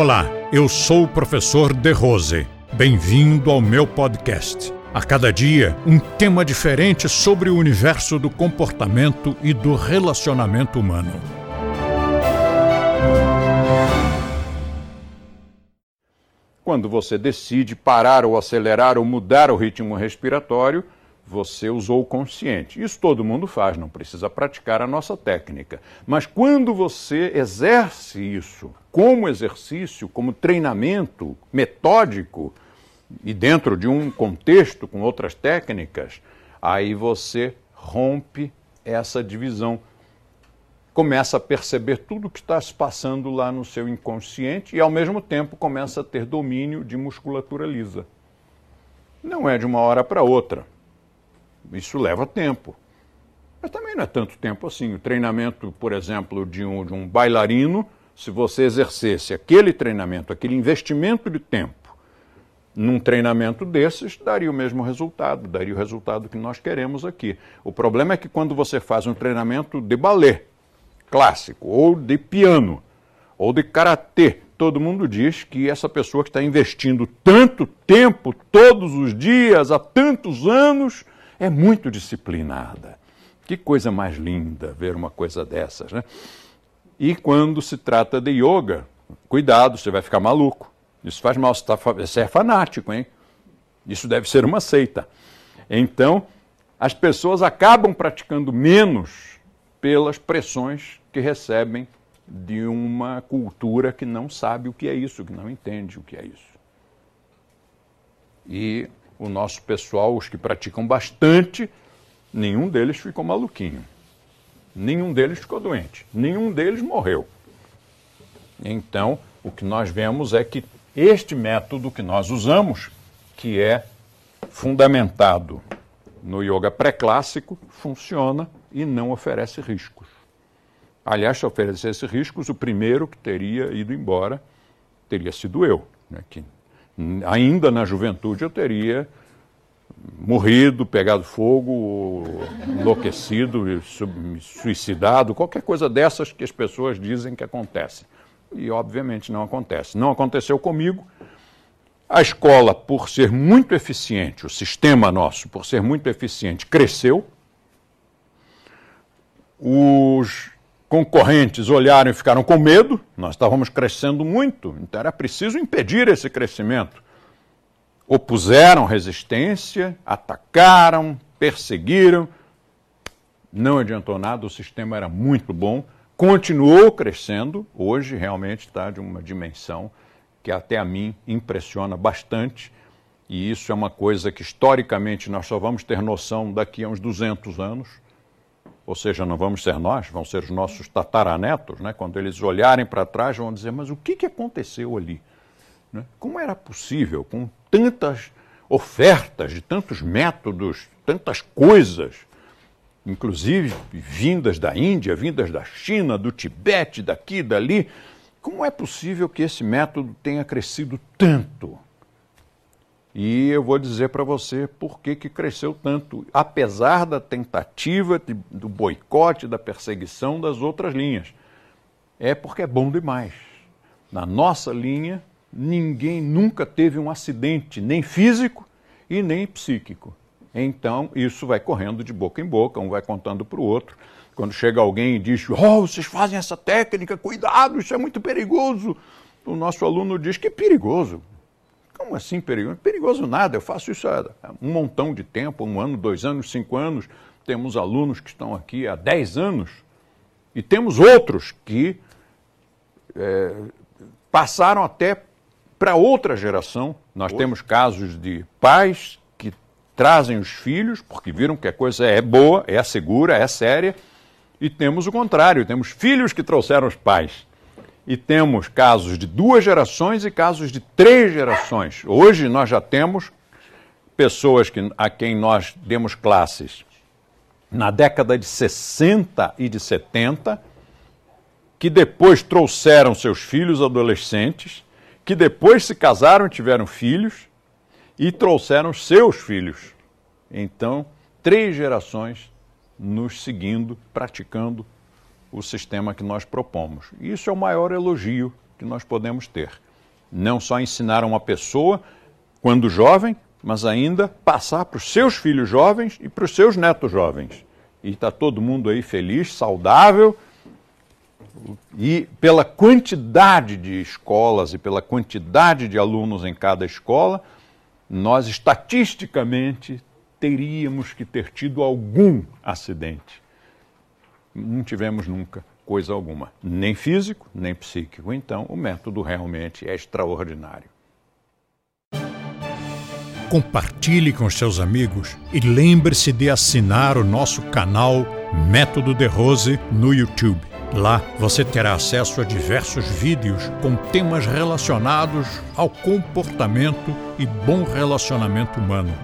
Olá, eu sou o professor De Rose. Bem-vindo ao meu podcast. A cada dia, um tema diferente sobre o universo do comportamento e do relacionamento humano. Quando você decide parar ou acelerar ou mudar o ritmo respiratório, você usou o consciente. Isso todo mundo faz, não precisa praticar a nossa técnica. Mas quando você exerce isso como exercício, como treinamento metódico e dentro de um contexto com outras técnicas, aí você rompe essa divisão. Começa a perceber tudo o que está se passando lá no seu inconsciente e, ao mesmo tempo, começa a ter domínio de musculatura lisa. Não é de uma hora para outra isso leva tempo. Mas também não é tanto tempo assim. O treinamento, por exemplo, de um, de um bailarino, se você exercesse aquele treinamento, aquele investimento de tempo, num treinamento desses, daria o mesmo resultado, daria o resultado que nós queremos aqui. O problema é que quando você faz um treinamento de balé clássico, ou de piano, ou de karatê, todo mundo diz que essa pessoa que está investindo tanto tempo, todos os dias, há tantos anos, é muito disciplinada. Que coisa mais linda ver uma coisa dessas, né? E quando se trata de yoga, cuidado, você vai ficar maluco. Isso faz mal, tá você, é fanático, hein? Isso deve ser uma seita. Então, as pessoas acabam praticando menos pelas pressões que recebem de uma cultura que não sabe o que é isso, que não entende o que é isso. E o nosso pessoal, os que praticam bastante, nenhum deles ficou maluquinho. Nenhum deles ficou doente. Nenhum deles morreu. Então, o que nós vemos é que este método que nós usamos, que é fundamentado no yoga pré-clássico, funciona e não oferece riscos. Aliás, se oferecesse riscos, o primeiro que teria ido embora teria sido eu, né, que ainda na juventude eu teria morrido, pegado fogo, enlouquecido, suicidado, qualquer coisa dessas que as pessoas dizem que acontece. E obviamente não acontece. Não aconteceu comigo. A escola, por ser muito eficiente, o sistema nosso, por ser muito eficiente, cresceu. Os concorrentes olharam e ficaram com medo, nós estávamos crescendo muito, então era preciso impedir esse crescimento. Opuseram resistência, atacaram, perseguiram, não adiantou nada, o sistema era muito bom, continuou crescendo, hoje realmente está de uma dimensão que até a mim impressiona bastante, e isso é uma coisa que historicamente nós só vamos ter noção daqui a uns 200 anos ou seja, não vamos ser nós, vão ser os nossos tataranetos, né? quando eles olharem para trás, vão dizer: mas o que, que aconteceu ali? Né? Como era possível, com tantas ofertas, de tantos métodos, tantas coisas, inclusive vindas da Índia, vindas da China, do Tibete, daqui, dali, como é possível que esse método tenha crescido tanto? E eu vou dizer para você por que, que cresceu tanto, apesar da tentativa de, do boicote, da perseguição das outras linhas. É porque é bom demais. Na nossa linha, ninguém nunca teve um acidente, nem físico e nem psíquico. Então, isso vai correndo de boca em boca, um vai contando para o outro. Quando chega alguém e diz: Oh, vocês fazem essa técnica, cuidado, isso é muito perigoso. O nosso aluno diz que é perigoso. Como assim perigoso? Perigoso nada, eu faço isso há um montão de tempo, um ano, dois anos, cinco anos. Temos alunos que estão aqui há dez anos e temos outros que é, passaram até para outra geração. Nós Oi. temos casos de pais que trazem os filhos porque viram que a coisa é boa, é segura, é séria, e temos o contrário, temos filhos que trouxeram os pais e temos casos de duas gerações e casos de três gerações. Hoje nós já temos pessoas que, a quem nós demos classes na década de 60 e de 70, que depois trouxeram seus filhos adolescentes, que depois se casaram e tiveram filhos e trouxeram seus filhos. Então, três gerações nos seguindo, praticando o sistema que nós propomos. Isso é o maior elogio que nós podemos ter. Não só ensinar uma pessoa quando jovem, mas ainda passar para os seus filhos jovens e para os seus netos jovens. E está todo mundo aí feliz, saudável. E pela quantidade de escolas e pela quantidade de alunos em cada escola, nós estatisticamente teríamos que ter tido algum acidente. Não tivemos nunca coisa alguma, nem físico, nem psíquico. Então, o método realmente é extraordinário. Compartilhe com seus amigos e lembre-se de assinar o nosso canal Método de Rose no YouTube. Lá você terá acesso a diversos vídeos com temas relacionados ao comportamento e bom relacionamento humano